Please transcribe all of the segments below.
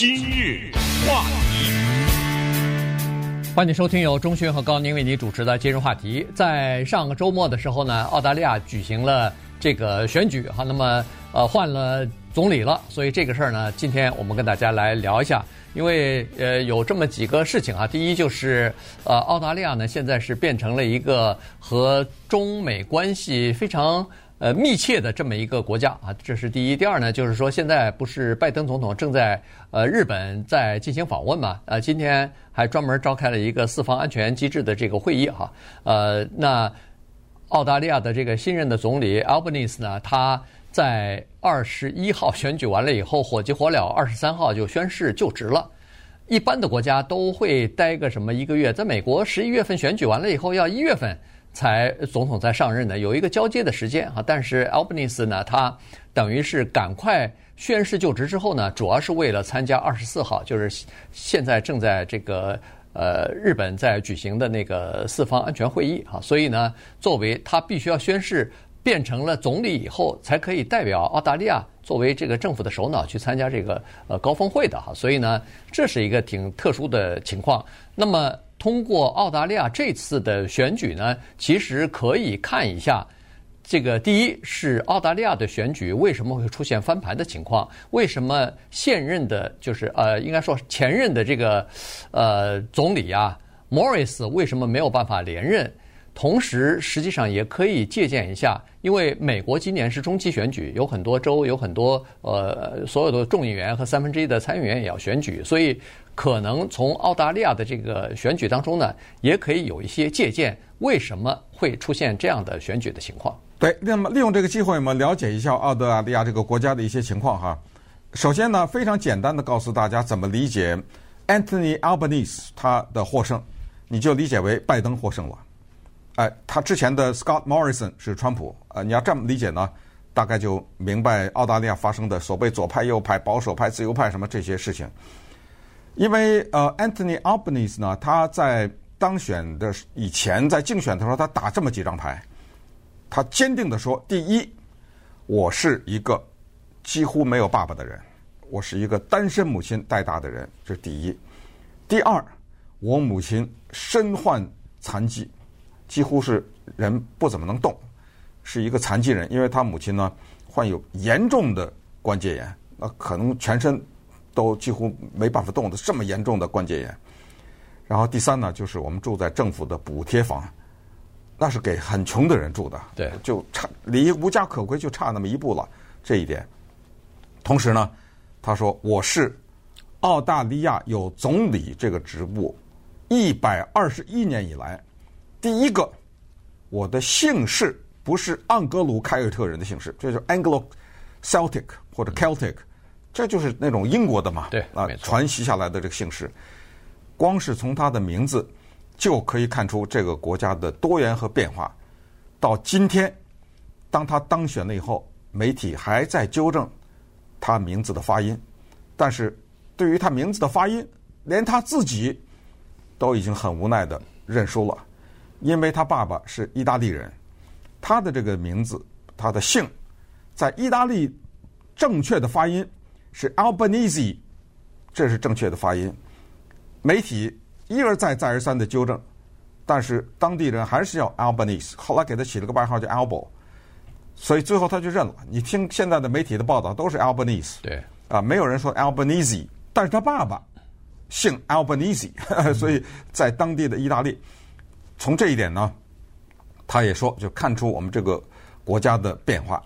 今日话题，欢迎收听由钟迅和高宁为你主持的今日话题。在上个周末的时候呢，澳大利亚举行了这个选举哈，那么呃换了总理了，所以这个事儿呢，今天我们跟大家来聊一下。因为呃有这么几个事情啊，第一就是呃澳大利亚呢现在是变成了一个和中美关系非常呃密切的这么一个国家啊，这是第一。第二呢就是说现在不是拜登总统正在呃日本在进行访问嘛，呃今天还专门召开了一个四方安全机制的这个会议哈，呃那澳大利亚的这个新任的总理 Albanese 呢他。在二十一号选举完了以后，火急火燎，二十三号就宣誓就职了。一般的国家都会待个什么一个月，在美国十一月份选举完了以后，要一月份才总统才上任的，有一个交接的时间啊。但是 Albanese 呢，他等于是赶快宣誓就职之后呢，主要是为了参加二十四号，就是现在正在这个呃日本在举行的那个四方安全会议啊。所以呢，作为他必须要宣誓。变成了总理以后，才可以代表澳大利亚作为这个政府的首脑去参加这个呃高峰会的哈，所以呢，这是一个挺特殊的情况。那么，通过澳大利亚这次的选举呢，其实可以看一下，这个第一是澳大利亚的选举为什么会出现翻盘的情况？为什么现任的，就是呃，应该说前任的这个呃总理啊，Morris 为什么没有办法连任？同时，实际上也可以借鉴一下，因为美国今年是中期选举，有很多州，有很多呃所有的众议员和三分之一的参议员也要选举，所以可能从澳大利亚的这个选举当中呢，也可以有一些借鉴，为什么会出现这样的选举的情况？对，那么利用这个机会，我们了解一下澳大利亚这个国家的一些情况哈。首先呢，非常简单的告诉大家怎么理解 Anthony Albanese 他的获胜，你就理解为拜登获胜了。哎，他之前的 Scott Morrison 是川普，呃，你要这么理解呢，大概就明白澳大利亚发生的所谓左派、右派、保守派、自由派什么这些事情。因为呃，Anthony Albanese 呢，他在当选的以前，在竞选的时候，他打这么几张牌，他坚定地说：第一，我是一个几乎没有爸爸的人，我是一个单身母亲带大的人，这是第一；第二，我母亲身患残疾。几乎是人不怎么能动，是一个残疾人，因为他母亲呢患有严重的关节炎，那可能全身都几乎没办法动的这么严重的关节炎。然后第三呢，就是我们住在政府的补贴房，那是给很穷的人住的，对，就差离无家可归就差那么一步了。这一点，同时呢，他说我是澳大利亚有总理这个职务一百二十一年以来。第一个，我的姓氏不是盎格鲁凯尔特人的姓氏，这就是 Anglo-Celtic 或者 Celtic，这就是那种英国的嘛，对啊，传袭下来的这个姓氏，光是从他的名字就可以看出这个国家的多元和变化。到今天，当他当选了以后，媒体还在纠正他名字的发音，但是对于他名字的发音，连他自己都已经很无奈的认输了。因为他爸爸是意大利人，他的这个名字，他的姓，在意大利正确的发音是 Albanese，这是正确的发音。媒体一而再、再而三的纠正，但是当地人还是要 Albanese，后来给他起了个外号叫 Albo，所以最后他就认了。你听现在的媒体的报道都是 Albanese，对，啊，没有人说 Albanese，但是他爸爸姓 Albanese，所以在当地的意大利。从这一点呢，他也说，就看出我们这个国家的变化。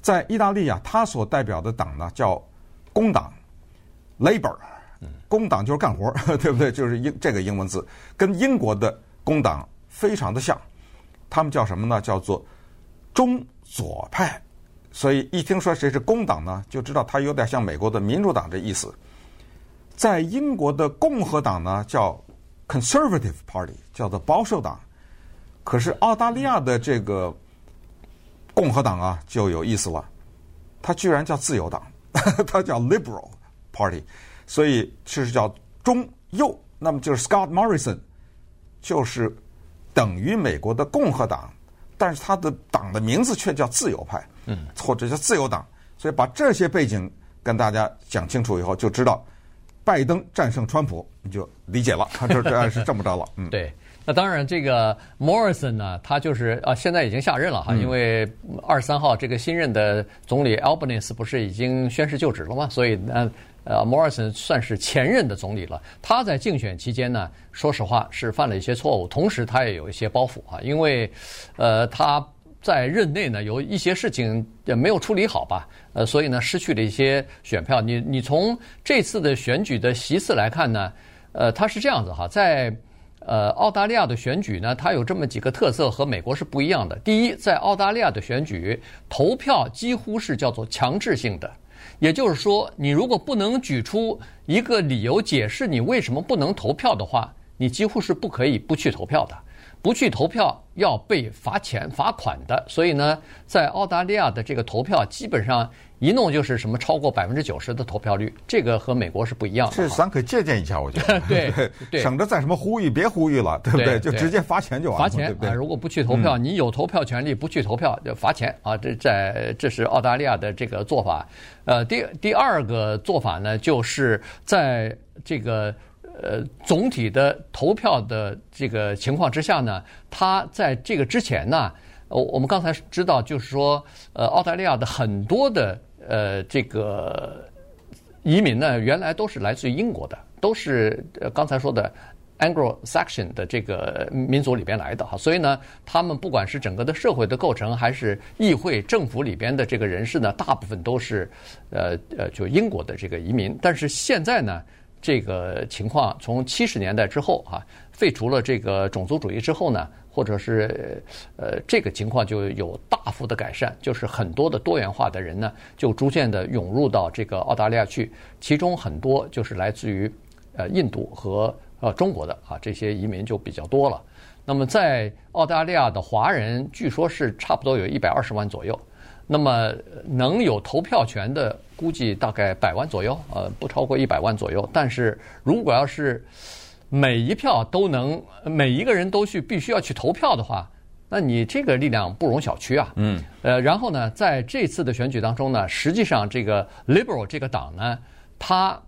在意大利啊，他所代表的党呢叫工党 （Labor），工党就是干活，对不对？就是英这个英文字，跟英国的工党非常的像。他们叫什么呢？叫做中左派。所以一听说谁是工党呢，就知道他有点像美国的民主党这意思。在英国的共和党呢，叫 Conservative Party 叫做保守党，可是澳大利亚的这个共和党啊就有意思了，它居然叫自由党，它叫 Liberal Party，所以就是叫中右。那么就是 Scott Morrison 就是等于美国的共和党，但是他的党的名字却叫自由派，嗯或者叫自由党。所以把这些背景跟大家讲清楚以后，就知道拜登战胜川普，你就理解了，他 这这是这么着了。嗯，对。那当然，这个 Morrison 呢，他就是啊，现在已经下任了哈，因为二十三号这个新任的总理 Albanese 不是已经宣誓就职了吗？所以呢，呃，Morrison 算是前任的总理了。他在竞选期间呢，说实话是犯了一些错误，同时他也有一些包袱啊，因为呃他在任内呢有一些事情也没有处理好吧，呃，所以呢失去了一些选票。你你从这次的选举的席次来看呢，呃，他是这样子哈，在。呃，澳大利亚的选举呢，它有这么几个特色，和美国是不一样的。第一，在澳大利亚的选举，投票几乎是叫做强制性的，也就是说，你如果不能举出一个理由解释你为什么不能投票的话，你几乎是不可以不去投票的。不去投票要被罚钱罚款的。所以呢，在澳大利亚的这个投票基本上。一弄就是什么超过百分之九十的投票率，这个和美国是不一样的。这咱可以借鉴一下，我觉得。对对，省着再什么呼吁，别呼吁了，对不对？就直接罚钱就完了。罚钱啊！如果不去投票，你有投票权利，不去投票就罚钱啊！这在这是澳大利亚的这个做法。呃，第第二个做法呢，就是在这个呃总体的投票的这个情况之下呢，他在这个之前呢，我我们刚才知道，就是说，呃，澳大利亚的很多的。呃，这个移民呢，原来都是来自于英国的，都是呃刚才说的 Anglo-Saxon 的这个民族里边来的哈，所以呢，他们不管是整个的社会的构成，还是议会、政府里边的这个人士呢，大部分都是呃呃就英国的这个移民。但是现在呢，这个情况从七十年代之后啊，废除了这个种族主义之后呢。或者是呃，这个情况就有大幅的改善，就是很多的多元化的人呢，就逐渐的涌入到这个澳大利亚去，其中很多就是来自于呃印度和呃中国的啊，这些移民就比较多了。那么在澳大利亚的华人，据说是差不多有一百二十万左右，那么能有投票权的估计大概百万左右，呃，不超过一百万左右。但是如果要是每一票都能，每一个人都去必须要去投票的话，那你这个力量不容小觑啊。嗯。呃，然后呢，在这次的选举当中呢，实际上这个 Liberal 这个党呢，它。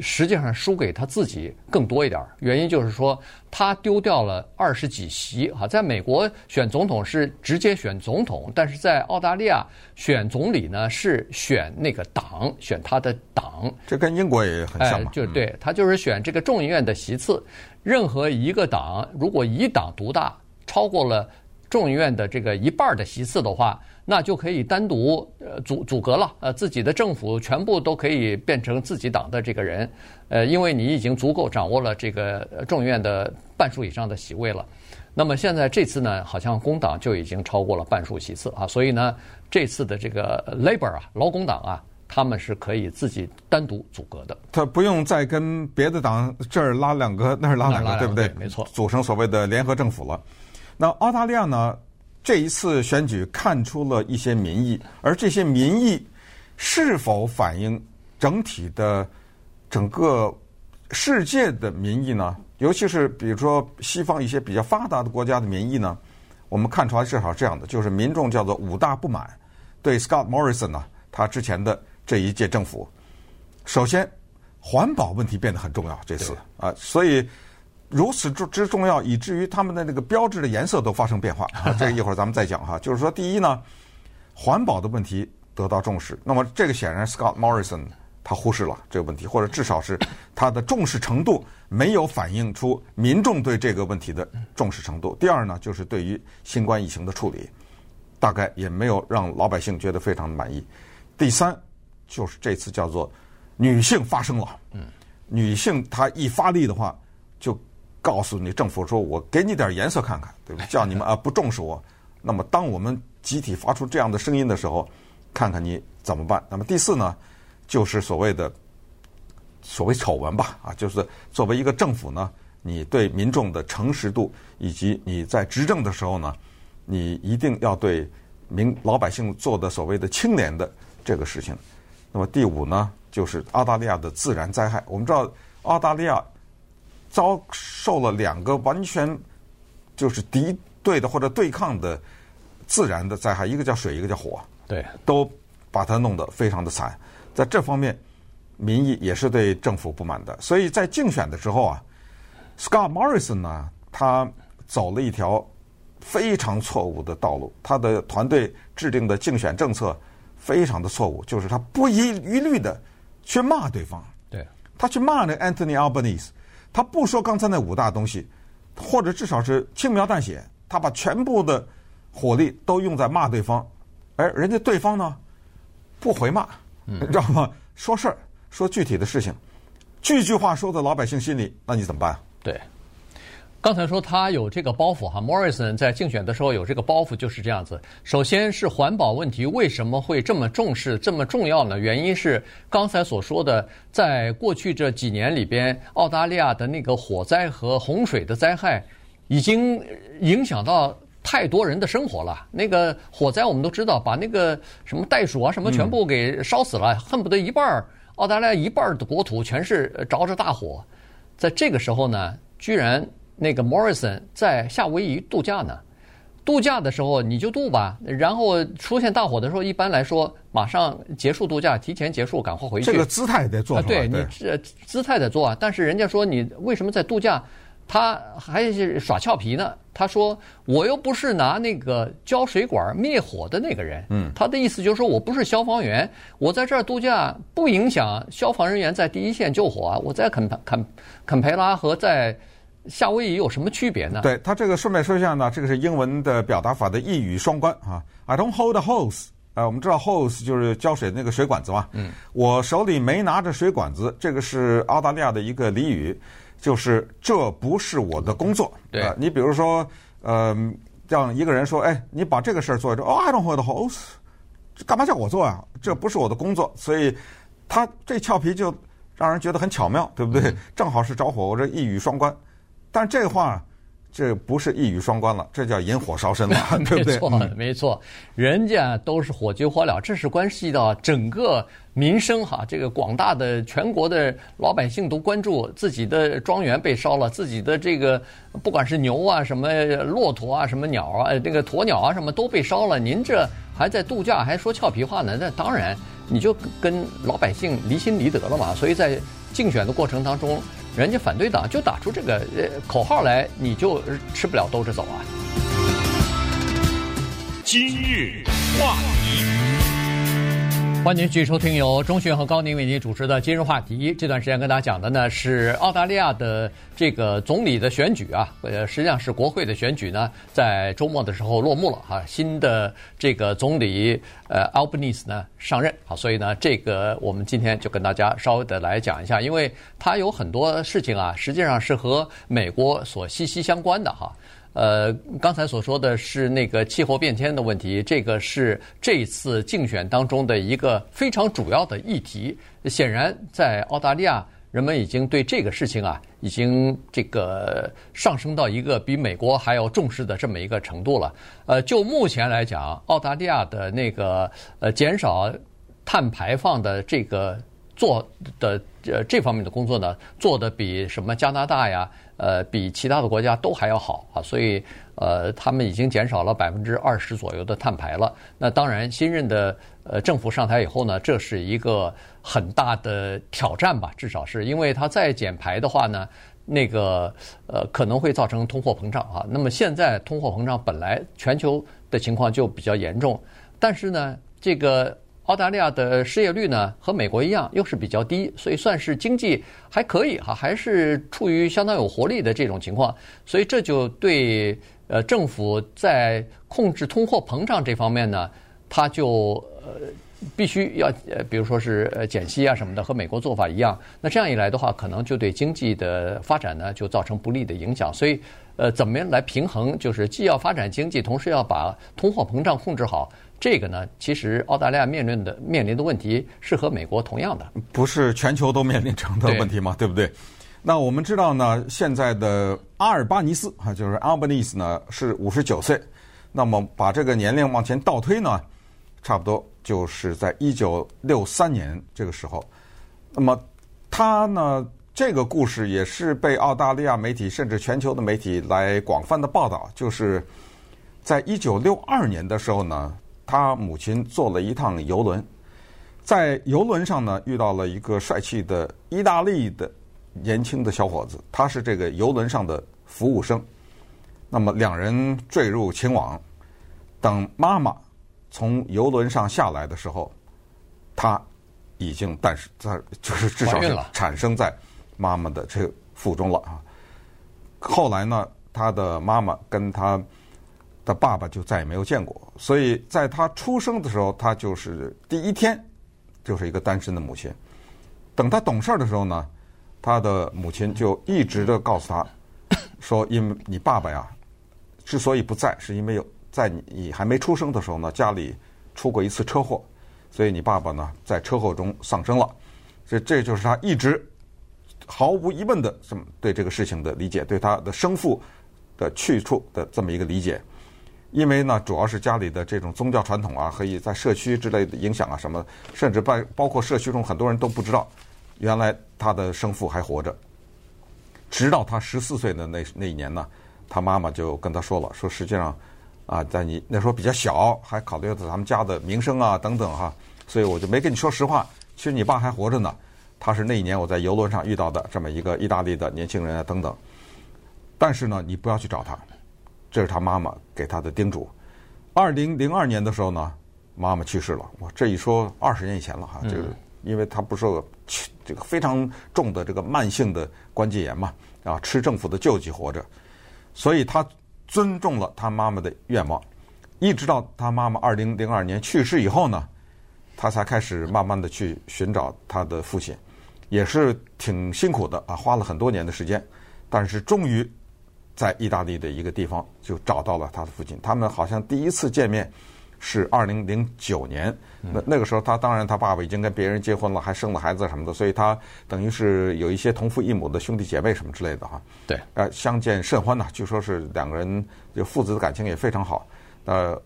实际上输给他自己更多一点，原因就是说他丢掉了二十几席哈，在美国选总统是直接选总统，但是在澳大利亚选总理呢是选那个党，选他的党。这跟英国也很像嘛。哎，就对，他就是选这个众议院的席次。任何一个党如果一党独大，超过了众议院的这个一半的席次的话。那就可以单独呃阻阻隔了，呃，自己的政府全部都可以变成自己党的这个人，呃，因为你已经足够掌握了这个众议院的半数以上的席位了。那么现在这次呢，好像工党就已经超过了半数席次啊，所以呢，这次的这个 Labor 啊，劳工党啊，他们是可以自己单独组阁的，他不用再跟别的党这儿拉两个，那儿拉两个，对不对？没错，组成所谓的联合政府了。那澳大利亚呢？这一次选举看出了一些民意，而这些民意是否反映整体的整个世界的民意呢？尤其是比如说西方一些比较发达的国家的民意呢？我们看出来至少这样的，就是民众叫做五大不满，对 Scott Morrison 呢，他之前的这一届政府，首先环保问题变得很重要，这次啊，所以。如此之之重要，以至于他们的那个标志的颜色都发生变化。啊，这个一会儿咱们再讲哈。就是说，第一呢，环保的问题得到重视。那么，这个显然 Scott Morrison 他忽视了这个问题，或者至少是他的重视程度没有反映出民众对这个问题的重视程度。第二呢，就是对于新冠疫情的处理，大概也没有让老百姓觉得非常的满意。第三，就是这次叫做女性发声了。嗯，女性她一发力的话，就。告诉你政府说，我给你点颜色看看，对不对？叫你们啊不重视我。那么，当我们集体发出这样的声音的时候，看看你怎么办？那么第四呢，就是所谓的所谓丑闻吧，啊，就是作为一个政府呢，你对民众的诚实度，以及你在执政的时候呢，你一定要对民老百姓做的所谓的清廉的这个事情。那么第五呢，就是澳大利亚的自然灾害。我们知道澳大利亚。遭受了两个完全就是敌对的或者对抗的自然的灾害，一个叫水，一个叫火，对，都把它弄得非常的惨。在这方面，民意也是对政府不满的。所以在竞选的时候啊，Scott Morrison 呢，他走了一条非常错误的道路，他的团队制定的竞选政策非常的错误，就是他不遗余力的去骂对方。对，他去骂那 Anthony Albanese，他不说刚才那五大东西，或者至少是轻描淡写，他把全部的火力都用在骂对方，而人家对方呢不回骂，你 知道吗？说事儿，说具体的事情，句句话说在老百姓心里，那你怎么办？对。刚才说他有这个包袱哈，Morison 在竞选的时候有这个包袱，就是这样子。首先是环保问题为什么会这么重视、这么重要呢？原因是刚才所说的，在过去这几年里边，澳大利亚的那个火灾和洪水的灾害，已经影响到太多人的生活了。那个火灾我们都知道，把那个什么袋鼠啊什么全部给烧死了，恨不得一半儿澳大利亚一半的国土全是着着大火。在这个时候呢，居然。那个 Morrison 在夏威夷度假呢，度假的时候你就度吧，然后出现大火的时候，一般来说马上结束度假，提前结束，赶快回去。这个姿态得做啊，对，你这姿态得做啊。但是人家说你为什么在度假，他还是耍俏皮呢？他说我又不是拿那个浇水管灭火的那个人。嗯，他的意思就是说我不是消防员，我在这儿度假不影响消防人员在第一线救火啊。我在肯肯肯培拉和在。夏威夷有什么区别呢？对，他这个顺便说一下呢，这个是英文的表达法的一语双关啊。I don't hold a hose，呃，我们知道 hose 就是浇水的那个水管子嘛。嗯。我手里没拿着水管子，这个是澳大利亚的一个俚语，就是这不是我的工作。对。呃，你比如说，呃，让一个人说，哎，你把这个事儿做一做。哦，I don't hold a hose，干嘛叫我做啊？这不是我的工作，所以他这俏皮就让人觉得很巧妙，对不对？嗯。正好是着火，我这一语双关。但这话，这不是一语双关了，这叫引火烧身了，对不对？没错，没错，人家都是火急火燎，这是关系到整个民生哈。这个广大的全国的老百姓都关注自己的庄园被烧了，自己的这个不管是牛啊、什么骆驼啊、什么鸟啊、那个鸵鸟啊什么都被烧了。您这还在度假，还说俏皮话呢？那当然，你就跟老百姓离心离德了嘛。所以在竞选的过程当中。人家反对党就打出这个呃口号来，你就吃不了兜着走啊！今日话题，欢迎继续收听由钟讯和高宁为您主持的《今日话题》。这段时间跟大家讲的呢是澳大利亚的这个总理的选举啊，呃，实际上是国会的选举呢，在周末的时候落幕了哈。新的这个总理呃 Albanese 呢上任啊，所以呢，这个我们今天就跟大家稍微的来讲一下，因为他有很多事情啊，实际上是和美国所息息相关的哈。呃，刚才所说的是那个气候变迁的问题，这个是这次竞选当中的一个非常主要的议题。显然，在澳大利亚，人们已经对这个事情啊，已经这个上升到一个比美国还要重视的这么一个程度了。呃，就目前来讲，澳大利亚的那个呃减少碳排放的这个做的呃这方面的工作呢，做的比什么加拿大呀？呃，比其他的国家都还要好啊，所以呃，他们已经减少了百分之二十左右的碳排了。那当然，新任的呃政府上台以后呢，这是一个很大的挑战吧，至少是因为它再减排的话呢，那个呃可能会造成通货膨胀啊。那么现在通货膨胀本来全球的情况就比较严重，但是呢，这个。澳大利亚的失业率呢，和美国一样，又是比较低，所以算是经济还可以哈，还是处于相当有活力的这种情况。所以这就对呃政府在控制通货膨胀这方面呢，它就呃必须要呃，比如说是呃减息啊什么的，和美国做法一样。那这样一来的话，可能就对经济的发展呢就造成不利的影响。所以呃，怎么样来平衡？就是既要发展经济，同时要把通货膨胀控制好。这个呢，其实澳大利亚面临的面临的问题是和美国同样的，不是全球都面临这样的问题吗？对，不对？那我们知道呢，现在的阿尔巴尼斯啊，就是 Albanese 呢是五十九岁，那么把这个年龄往前倒推呢，差不多就是在一九六三年这个时候，那么他呢这个故事也是被澳大利亚媒体甚至全球的媒体来广泛的报道，就是在一九六二年的时候呢。他母亲坐了一趟游轮，在游轮上呢，遇到了一个帅气的意大利的年轻的小伙子，他是这个游轮上的服务生。那么两人坠入情网，等妈妈从游轮上下来的时候，他已经但是在，就是至少是产生在妈妈的这个腹中了啊。后来呢，他的妈妈跟他的爸爸就再也没有见过，所以在他出生的时候，他就是第一天就是一个单身的母亲。等他懂事儿的时候呢，他的母亲就一直的告诉他说：“因为你爸爸呀。”之所以不在，是因为有在你还没出生的时候呢，家里出过一次车祸，所以你爸爸呢在车祸中丧生了。这这就是他一直毫无疑问的这么对这个事情的理解，对他的生父的去处的这么一个理解。因为呢，主要是家里的这种宗教传统啊，可以在社区之类的影响啊什么，甚至包包括社区中很多人都不知道，原来他的生父还活着。直到他十四岁的那那一年呢。他妈妈就跟他说了，说实际上，啊，在你那时候比较小，还考虑到咱们家的名声啊等等哈，所以我就没跟你说实话。其实你爸还活着呢，他是那一年我在游轮上遇到的这么一个意大利的年轻人啊等等。但是呢，你不要去找他，这是他妈妈给他的叮嘱。二零零二年的时候呢，妈妈去世了。哇，这一说二十年以前了哈，这个因为他不是这个非常重的这个慢性的关节炎嘛，啊，吃政府的救济活着。所以他尊重了他妈妈的愿望，一直到他妈妈二零零二年去世以后呢，他才开始慢慢的去寻找他的父亲，也是挺辛苦的啊，花了很多年的时间，但是终于在意大利的一个地方就找到了他的父亲。他们好像第一次见面。是二零零九年，那那个时候他当然他爸爸已经跟别人结婚了，还生了孩子什么的，所以他等于是有一些同父异母的兄弟姐妹什么之类的哈。对，呃，相见甚欢呐，据说是两个人就父子的感情也非常好。呃，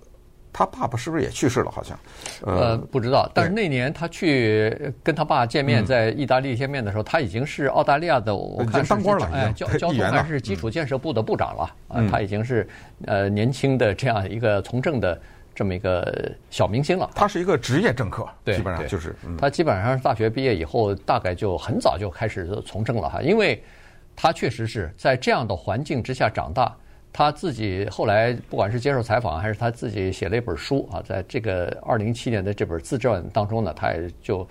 他爸爸是不是也去世了？好像，呃，不知道。但是那年他去跟他爸见面，在意大利见面的时候，他已经是澳大利亚的，我看当官了，哎，交交通还是基础建设部的部长了啊，他已经是呃年轻的这样一个从政的。这么一个小明星了，他是一个职业政客，对，基本上就是他基本上是大学毕业以后，大概就很早就开始从政了哈，因为他确实是在这样的环境之下长大，他自己后来不管是接受采访还是他自己写了一本书啊，在这个二零一七年的这本自传当中呢，他也就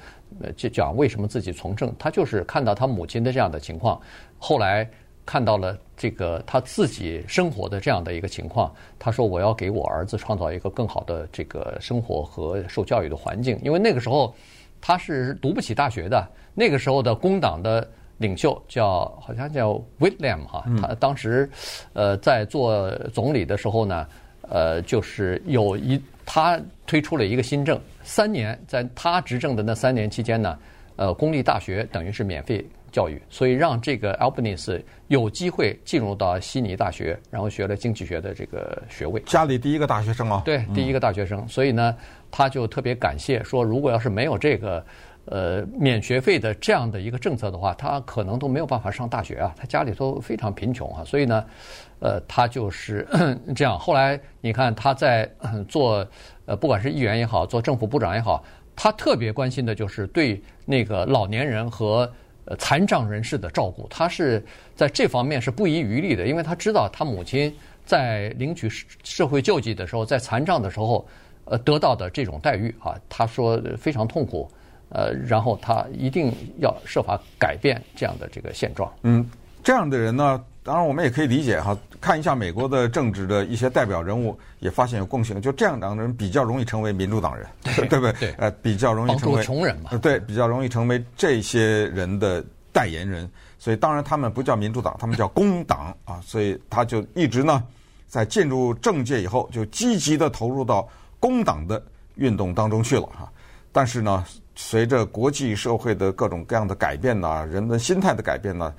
就讲为什么自己从政，他就是看到他母亲的这样的情况，后来。看到了这个他自己生活的这样的一个情况，他说：“我要给我儿子创造一个更好的这个生活和受教育的环境。”因为那个时候他是读不起大学的。那个时候的工党的领袖叫好像叫 Whitlam 哈，他当时呃在做总理的时候呢，呃就是有一他推出了一个新政，三年在他执政的那三年期间呢，呃公立大学等于是免费。教育，所以让这个 Albanese 有机会进入到悉尼大学，然后学了经济学的这个学位。家里第一个大学生啊，对，第一个大学生。所以呢，他就特别感谢，说如果要是没有这个呃免学费的这样的一个政策的话，他可能都没有办法上大学啊。他家里头非常贫穷啊，所以呢，呃，他就是 这样。后来你看他在 做呃，不管是议员也好，做政府部长也好，他特别关心的就是对那个老年人和。呃，残障人士的照顾，他是在这方面是不遗余力的，因为他知道他母亲在领取社会救济的时候，在残障的时候，呃，得到的这种待遇啊，他说非常痛苦，呃，然后他一定要设法改变这样的这个现状。嗯，这样的人呢？当然，我们也可以理解哈，看一下美国的政治的一些代表人物，也发现有共性，就这样的人比较容易成为民主党人，对，对不对？对，呃，比较容易成为穷人嘛，对，比较容易成为这些人的代言人。所以，当然他们不叫民主党，他们叫工党啊。所以，他就一直呢，在进入政界以后，就积极的投入到工党的运动当中去了哈。但是呢，随着国际社会的各种各样的改变呢，人的心态的改变呢。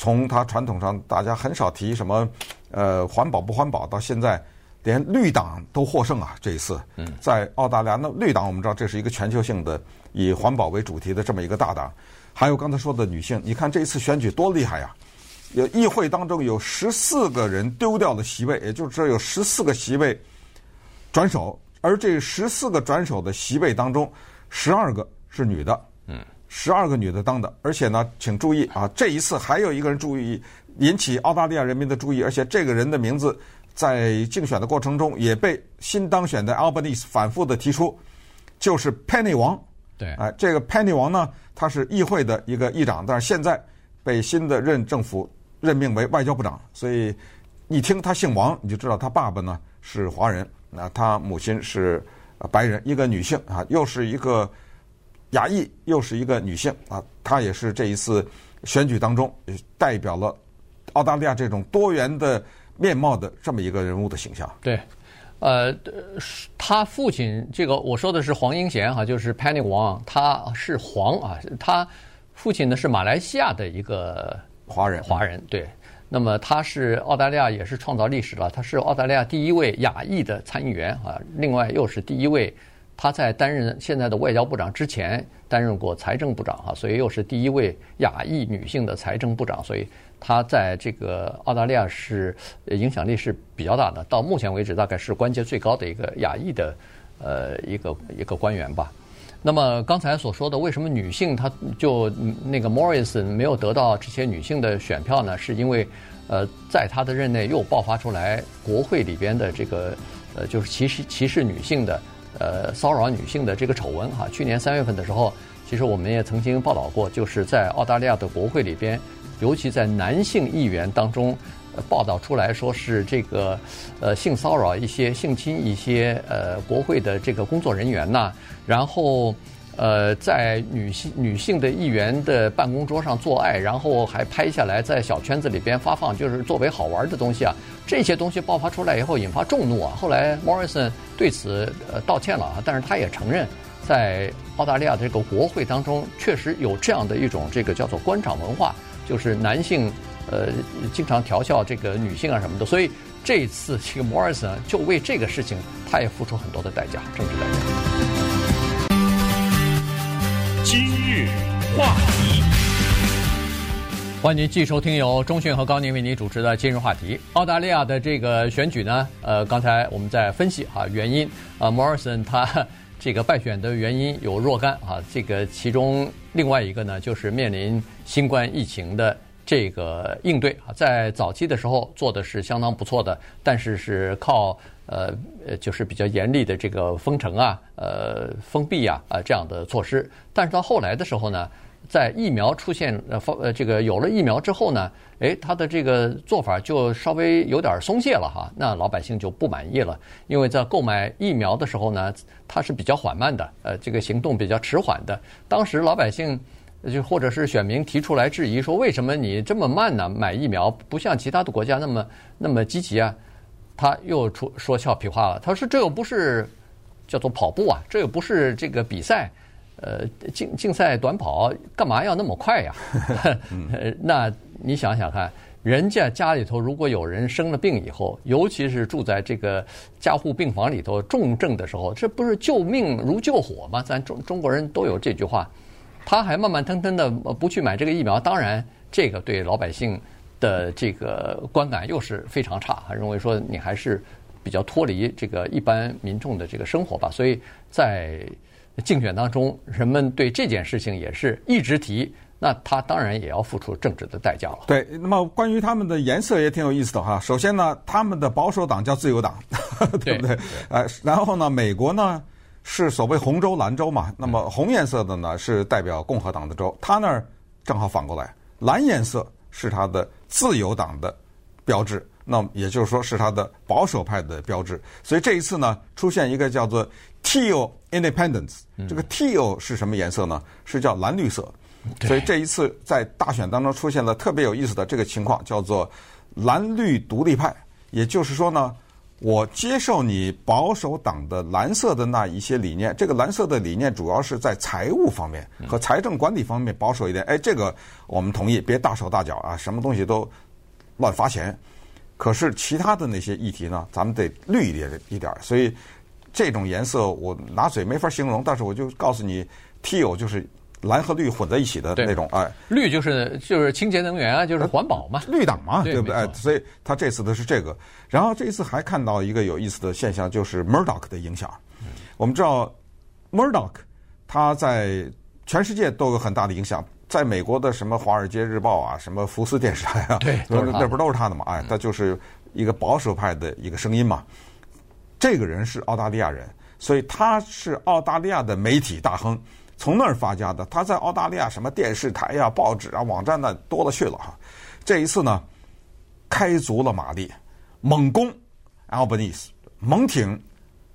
从他传统上，大家很少提什么，呃，环保不环保，到现在连绿党都获胜啊！这一次，在澳大利亚，那绿党我们知道这是一个全球性的以环保为主题的这么一个大党。还有刚才说的女性，你看这一次选举多厉害呀！有议会当中有十四个人丢掉了席位，也就是说有十四个席位转手，而这十四个转手的席位当中，十二个是女的，嗯，十二个女的当的，而且呢，请注意啊，这一次还有一个人注意引起澳大利亚人民的注意，而且这个人的名字在竞选的过程中也被新当选的 Albanese 反复的提出，就是 Penny 王。对，哎，这个 Penny 王呢，他是议会的一个议长，但是现在被新的任政府任命为外交部长，所以一听他姓王，你就知道他爸爸呢是华人，那他母亲是白人，一个女性啊，又是一个亚裔，又是一个女性啊，她也是这一次选举当中代表了澳大利亚这种多元的面貌的这么一个人物的形象。对。呃，他父亲这个我说的是黄英贤哈，就是 Penny 王，他是黄啊，他父亲呢是马来西亚的一个华人，华人对。那么他是澳大利亚也是创造历史了，他是澳大利亚第一位亚裔的参议员啊，另外又是第一位他在担任现在的外交部长之前担任过财政部长哈，所以又是第一位亚裔女性的财政部长，所以。他在这个澳大利亚是影响力是比较大的，到目前为止大概是官阶最高的一个亚裔的呃一个一个官员吧。那么刚才所说的，为什么女性她就那个 Morrison 没有得到这些女性的选票呢？是因为呃在她的任内又爆发出来国会里边的这个呃就是歧视歧视女性的呃骚扰女性的这个丑闻哈。去年三月份的时候，其实我们也曾经报道过，就是在澳大利亚的国会里边。尤其在男性议员当中，报道出来说是这个，呃，性骚扰一些、性侵一些呃国会的这个工作人员呐，然后呃在女性女性的议员的办公桌上做爱，然后还拍下来在小圈子里边发放，就是作为好玩的东西啊。这些东西爆发出来以后引发众怒啊。后来 Morrison 对此呃道歉了啊，但是他也承认，在澳大利亚的这个国会当中确实有这样的一种这个叫做官场文化。就是男性，呃，经常调笑这个女性啊什么的，所以这次这个摩尔森就为这个事情，他也付出很多的代价，政治代价。今日话题，欢迎您继续收听由中讯和高宁为您主持的今日话题。澳大利亚的这个选举呢，呃，刚才我们在分析哈原因啊，摩尔森他这个败选的原因有若干啊，这个其中。另外一个呢，就是面临新冠疫情的这个应对啊，在早期的时候做的是相当不错的，但是是靠呃呃，就是比较严厉的这个封城啊、呃封闭啊啊这样的措施。但是到后来的时候呢，在疫苗出现呃方呃这个有了疫苗之后呢，诶，他的这个做法就稍微有点松懈了哈，那老百姓就不满意了，因为在购买疫苗的时候呢，它是比较缓慢的，呃，这个行动比较迟缓的。当时老百姓就或者是选民提出来质疑说，为什么你这么慢呢？买疫苗不像其他的国家那么那么积极啊？他又出说俏皮话了，他说这又不是叫做跑步啊，这又不是这个比赛。呃，竞竞赛短跑干嘛要那么快呀？那你想想看，人家家里头如果有人生了病以后，尤其是住在这个加护病房里头重症的时候，这不是救命如救火吗？咱中中国人都有这句话。他还慢慢腾腾的不去买这个疫苗，当然这个对老百姓的这个观感又是非常差，认为说你还是比较脱离这个一般民众的这个生活吧。所以在竞选当中，人们对这件事情也是一直提，那他当然也要付出政治的代价了。对，那么关于他们的颜色也挺有意思的哈。首先呢，他们的保守党叫自由党，对不对？呃，然后呢，美国呢是所谓红州、蓝州嘛，那么红颜色的呢是代表共和党的州，他那儿正好反过来，蓝颜色是他的自由党的标志。那么也就是说是他的保守派的标志，所以这一次呢，出现一个叫做 Teal Independence，这个 Teal 是什么颜色呢？是叫蓝绿色。所以这一次在大选当中出现了特别有意思的这个情况，叫做蓝绿独立派。也就是说呢，我接受你保守党的蓝色的那一些理念，这个蓝色的理念主要是在财务方面和财政管理方面保守一点。哎，这个我们同意，别大手大脚啊，什么东西都乱花钱。可是其他的那些议题呢，咱们得绿一点一点。所以这种颜色我拿嘴没法形容，但是我就告诉你，Teal 就是蓝和绿混在一起的那种，哎，绿就是就是清洁能源啊，就是环保嘛，绿党嘛，对不对？哎，所以他这次的是这个。然后这一次还看到一个有意思的现象，就是 Murdoch 的影响。我们知道 Murdoch 他在全世界都有很大的影响。在美国的什么《华尔街日报》啊，什么福斯电视台啊，对，那不都是他的嘛？哎，他就是一个保守派的一个声音嘛。这个人是澳大利亚人，所以他是澳大利亚的媒体大亨，从那儿发家的。他在澳大利亚什么电视台呀、啊、报纸啊、网站那多了去了哈。这一次呢，开足了马力，猛攻 Albanese，猛挺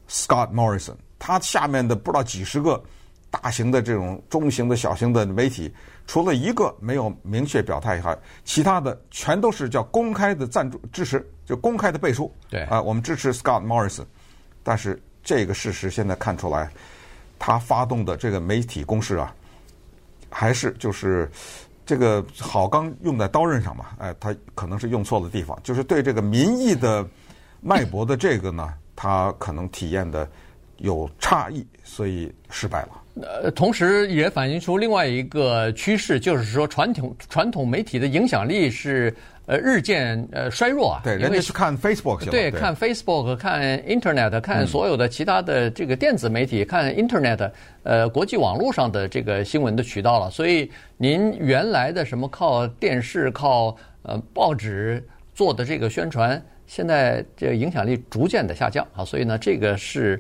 Scott Morrison，他下面的不知道几十个大型的这种中型的小型的媒体。除了一个没有明确表态以外，其他的全都是叫公开的赞助支持，就公开的背书。对啊，我们支持 Scott Morrison。但是这个事实现在看出来，他发动的这个媒体攻势啊，还是就是这个好钢用在刀刃上嘛。哎，他可能是用错了地方，就是对这个民意的脉搏的这个呢，他可能体验的有差异，所以失败了。呃，同时也反映出另外一个趋势，就是说传统传统媒体的影响力是呃日渐呃衰弱啊。对，人家是看 Facebook 对，看 Facebook，看 Internet，看所有的其他的这个电子媒体，嗯、看 Internet，呃，国际网络上的这个新闻的渠道了。所以您原来的什么靠电视、靠呃报纸做的这个宣传。现在这影响力逐渐的下降啊，所以呢，这个是，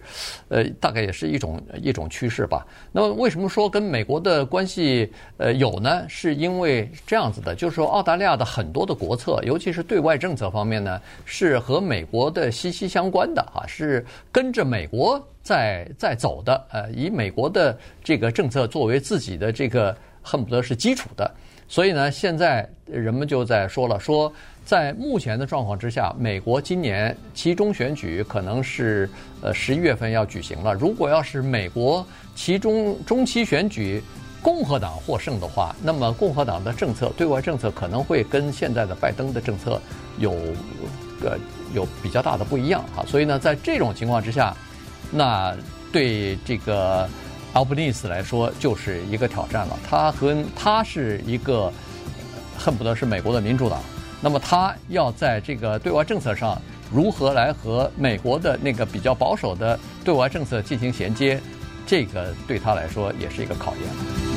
呃，大概也是一种一种趋势吧。那么为什么说跟美国的关系呃有呢？是因为这样子的，就是说澳大利亚的很多的国策，尤其是对外政策方面呢，是和美国的息息相关的啊，是跟着美国在在走的，呃，以美国的这个政策作为自己的这个恨不得是基础的。所以呢，现在人们就在说了说。在目前的状况之下，美国今年期中选举可能是呃十一月份要举行了。如果要是美国期中中期选举共和党获胜的话，那么共和党的政策对外政策可能会跟现在的拜登的政策有个有比较大的不一样啊。所以呢，在这种情况之下，那对这个奥布尼斯来说就是一个挑战了。他和他是一个恨不得是美国的民主党。那么他要在这个对外政策上如何来和美国的那个比较保守的对外政策进行衔接，这个对他来说也是一个考验。